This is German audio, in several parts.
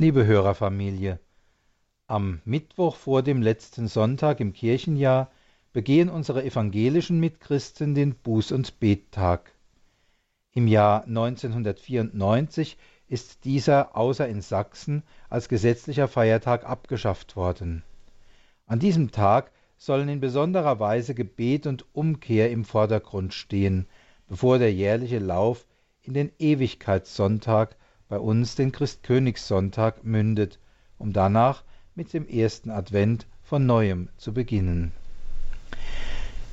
Liebe Hörerfamilie, am Mittwoch vor dem letzten Sonntag im Kirchenjahr begehen unsere evangelischen Mitchristen den Buß- und Bettag. Im Jahr 1994 ist dieser außer in Sachsen als gesetzlicher Feiertag abgeschafft worden. An diesem Tag sollen in besonderer Weise Gebet und Umkehr im Vordergrund stehen, bevor der jährliche Lauf in den Ewigkeitssonntag bei uns den Christkönigssonntag mündet, um danach mit dem ersten Advent von neuem zu beginnen.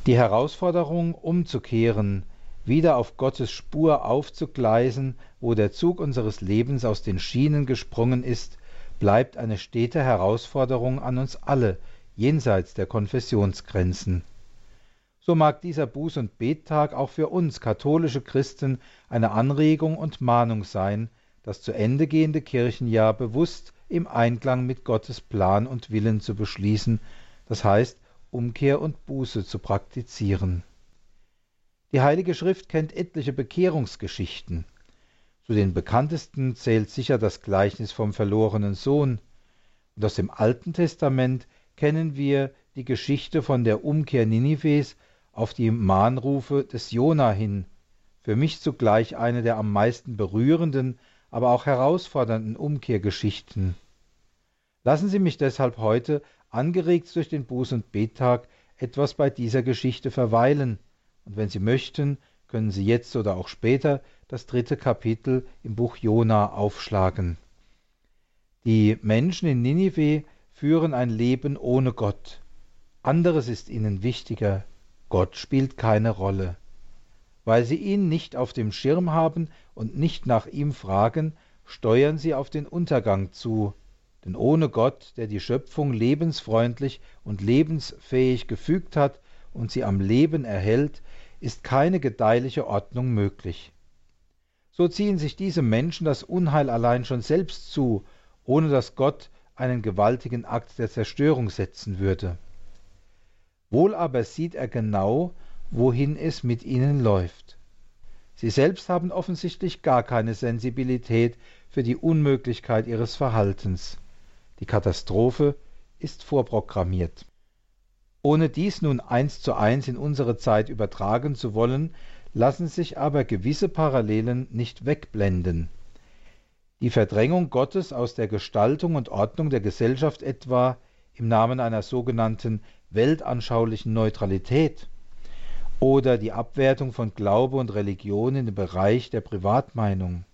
Die Herausforderung, umzukehren, wieder auf Gottes Spur aufzugleisen, wo der Zug unseres Lebens aus den Schienen gesprungen ist, bleibt eine stete Herausforderung an uns alle, jenseits der Konfessionsgrenzen. So mag dieser Buß- und Bettag auch für uns katholische Christen eine Anregung und Mahnung sein, das zu Ende gehende Kirchenjahr bewusst im Einklang mit Gottes Plan und Willen zu beschließen, das heißt Umkehr und Buße zu praktizieren. Die Heilige Schrift kennt etliche Bekehrungsgeschichten. Zu den bekanntesten zählt sicher das Gleichnis vom verlorenen Sohn. Und aus dem Alten Testament kennen wir die Geschichte von der Umkehr Ninives auf die Mahnrufe des Jona hin, für mich zugleich eine der am meisten berührenden aber auch herausfordernden Umkehrgeschichten. Lassen Sie mich deshalb heute, angeregt durch den Buß- und Bettag, etwas bei dieser Geschichte verweilen, und wenn Sie möchten, können Sie jetzt oder auch später das dritte Kapitel im Buch Jona aufschlagen. Die Menschen in Ninive führen ein Leben ohne Gott. Anderes ist ihnen wichtiger. Gott spielt keine Rolle. Weil sie ihn nicht auf dem Schirm haben und nicht nach ihm fragen, steuern sie auf den Untergang zu, denn ohne Gott, der die Schöpfung lebensfreundlich und lebensfähig gefügt hat und sie am Leben erhält, ist keine gedeihliche Ordnung möglich. So ziehen sich diese Menschen das Unheil allein schon selbst zu, ohne dass Gott einen gewaltigen Akt der Zerstörung setzen würde. Wohl aber sieht er genau, wohin es mit ihnen läuft. Sie selbst haben offensichtlich gar keine Sensibilität für die Unmöglichkeit ihres Verhaltens. Die Katastrophe ist vorprogrammiert. Ohne dies nun eins zu eins in unsere Zeit übertragen zu wollen, lassen sich aber gewisse Parallelen nicht wegblenden. Die Verdrängung Gottes aus der Gestaltung und Ordnung der Gesellschaft etwa im Namen einer sogenannten weltanschaulichen Neutralität oder die Abwertung von Glaube und Religion in dem Bereich der Privatmeinung.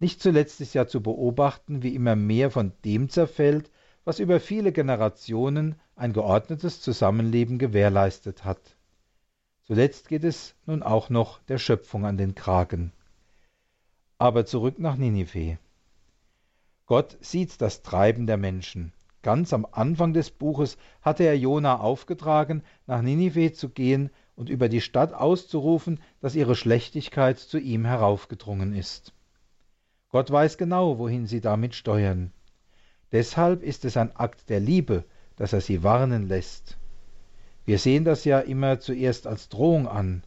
Nicht zuletzt ist ja zu beobachten, wie immer mehr von dem zerfällt, was über viele Generationen ein geordnetes Zusammenleben gewährleistet hat. Zuletzt geht es nun auch noch der Schöpfung an den Kragen. Aber zurück nach Ninive. Gott sieht das Treiben der Menschen. Ganz am Anfang des Buches hatte er Jona aufgetragen, nach Ninive zu gehen und über die Stadt auszurufen, dass ihre Schlechtigkeit zu ihm heraufgedrungen ist. Gott weiß genau, wohin sie damit steuern. Deshalb ist es ein Akt der Liebe, dass er sie warnen lässt. Wir sehen das ja immer zuerst als Drohung an,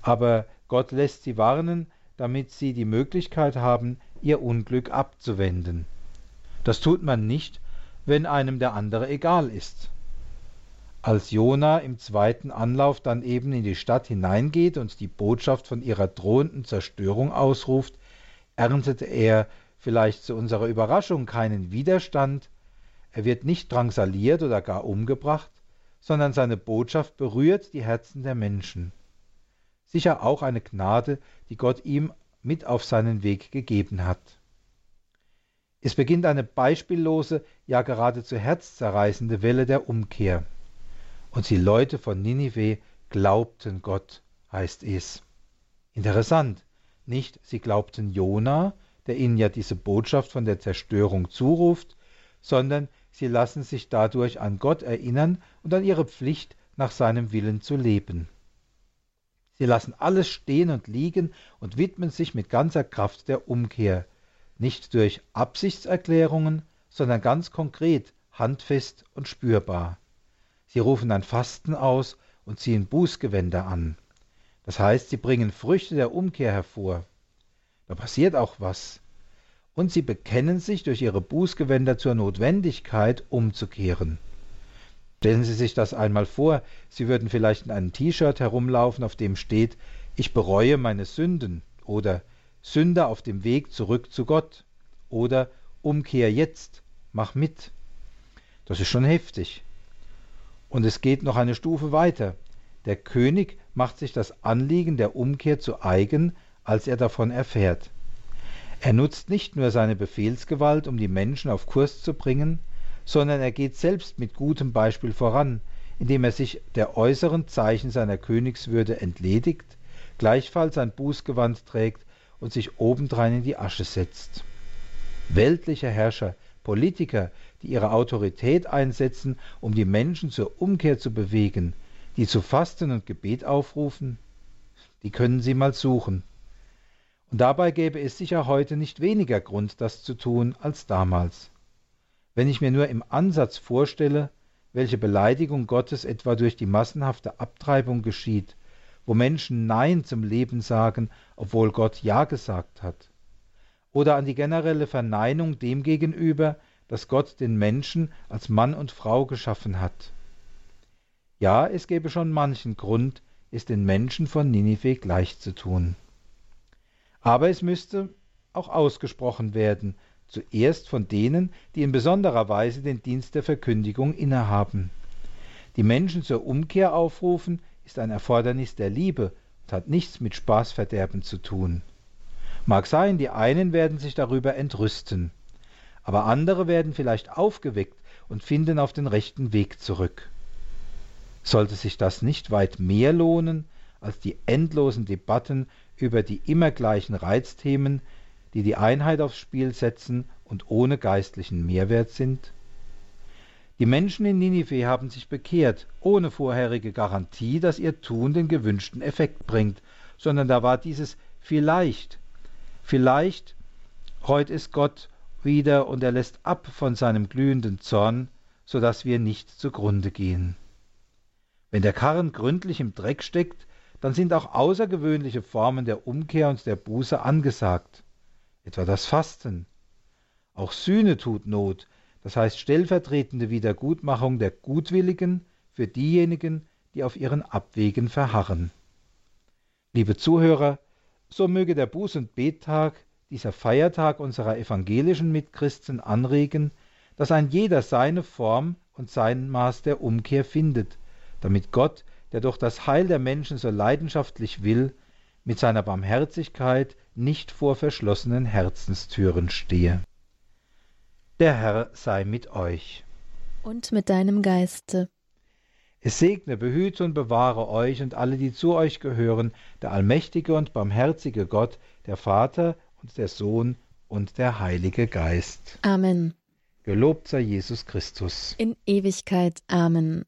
aber Gott lässt sie warnen, damit sie die Möglichkeit haben, ihr Unglück abzuwenden. Das tut man nicht, wenn einem der andere egal ist. Als Jona im zweiten Anlauf dann eben in die Stadt hineingeht und die Botschaft von ihrer drohenden Zerstörung ausruft, erntete er vielleicht zu unserer Überraschung keinen Widerstand, er wird nicht drangsaliert oder gar umgebracht, sondern seine Botschaft berührt die Herzen der Menschen. Sicher auch eine Gnade, die Gott ihm mit auf seinen Weg gegeben hat. Es beginnt eine beispiellose, ja geradezu herzzerreißende Welle der Umkehr. Und die Leute von Ninive glaubten Gott, heißt es. Interessant, nicht sie glaubten Jona, der ihnen ja diese Botschaft von der Zerstörung zuruft, sondern sie lassen sich dadurch an Gott erinnern und an ihre Pflicht, nach seinem Willen zu leben. Sie lassen alles stehen und liegen und widmen sich mit ganzer Kraft der Umkehr, nicht durch Absichtserklärungen, sondern ganz konkret, handfest und spürbar. Sie rufen ein Fasten aus und ziehen Bußgewänder an. Das heißt, sie bringen Früchte der Umkehr hervor. Da passiert auch was. und sie bekennen sich durch ihre Bußgewänder zur Notwendigkeit, umzukehren. Stellen Sie sich das einmal vor, Sie würden vielleicht in einem T-Shirt herumlaufen, auf dem steht, ich bereue meine Sünden oder Sünde auf dem Weg zurück zu Gott oder Umkehr jetzt, mach mit. Das ist schon heftig. Und es geht noch eine Stufe weiter. Der König macht sich das Anliegen der Umkehr zu eigen, als er davon erfährt. Er nutzt nicht nur seine Befehlsgewalt, um die Menschen auf Kurs zu bringen, sondern er geht selbst mit gutem Beispiel voran, indem er sich der äußeren Zeichen seiner Königswürde entledigt, gleichfalls ein Bußgewand trägt und sich obendrein in die Asche setzt. Weltliche Herrscher, Politiker, die ihre Autorität einsetzen, um die Menschen zur Umkehr zu bewegen, die zu Fasten und Gebet aufrufen, die können Sie mal suchen. Und dabei gäbe es sicher heute nicht weniger Grund, das zu tun als damals. Wenn ich mir nur im Ansatz vorstelle, welche Beleidigung Gottes etwa durch die massenhafte Abtreibung geschieht, wo Menschen Nein zum Leben sagen, obwohl Gott Ja gesagt hat. Oder an die generelle Verneinung dem gegenüber, dass Gott den Menschen als Mann und Frau geschaffen hat. Ja, es gäbe schon manchen Grund, es den Menschen von Ninive gleich zu tun. Aber es müsste auch ausgesprochen werden, zuerst von denen, die in besonderer Weise den Dienst der Verkündigung innehaben. Die Menschen zur Umkehr aufrufen, ist ein Erfordernis der Liebe und hat nichts mit Spaßverderben zu tun. Mag sein, die einen werden sich darüber entrüsten, aber andere werden vielleicht aufgeweckt und finden auf den rechten Weg zurück. Sollte sich das nicht weit mehr lohnen als die endlosen Debatten über die immer gleichen Reizthemen, die die Einheit aufs Spiel setzen und ohne geistlichen Mehrwert sind? Die Menschen in Ninive haben sich bekehrt, ohne vorherige Garantie, dass ihr Tun den gewünschten Effekt bringt, sondern da war dieses vielleicht. Vielleicht reut es Gott wieder und er lässt ab von seinem glühenden Zorn, so dass wir nicht zugrunde gehen. Wenn der Karren gründlich im Dreck steckt, dann sind auch außergewöhnliche Formen der Umkehr und der Buße angesagt etwa das Fasten. Auch Sühne tut Not, das heißt stellvertretende Wiedergutmachung der Gutwilligen für diejenigen, die auf ihren Abwegen verharren. Liebe Zuhörer, so möge der Buß- und Bettag, dieser Feiertag unserer evangelischen Mitchristen anregen, dass ein jeder seine Form und sein Maß der Umkehr findet, damit Gott, der durch das Heil der Menschen so leidenschaftlich will, mit seiner Barmherzigkeit nicht vor verschlossenen Herzenstüren stehe. Der Herr sei mit euch. Und mit deinem Geiste. Es segne, behüte und bewahre euch und alle, die zu euch gehören, der allmächtige und barmherzige Gott, der Vater und der Sohn und der Heilige Geist. Amen. Gelobt sei Jesus Christus. In Ewigkeit. Amen.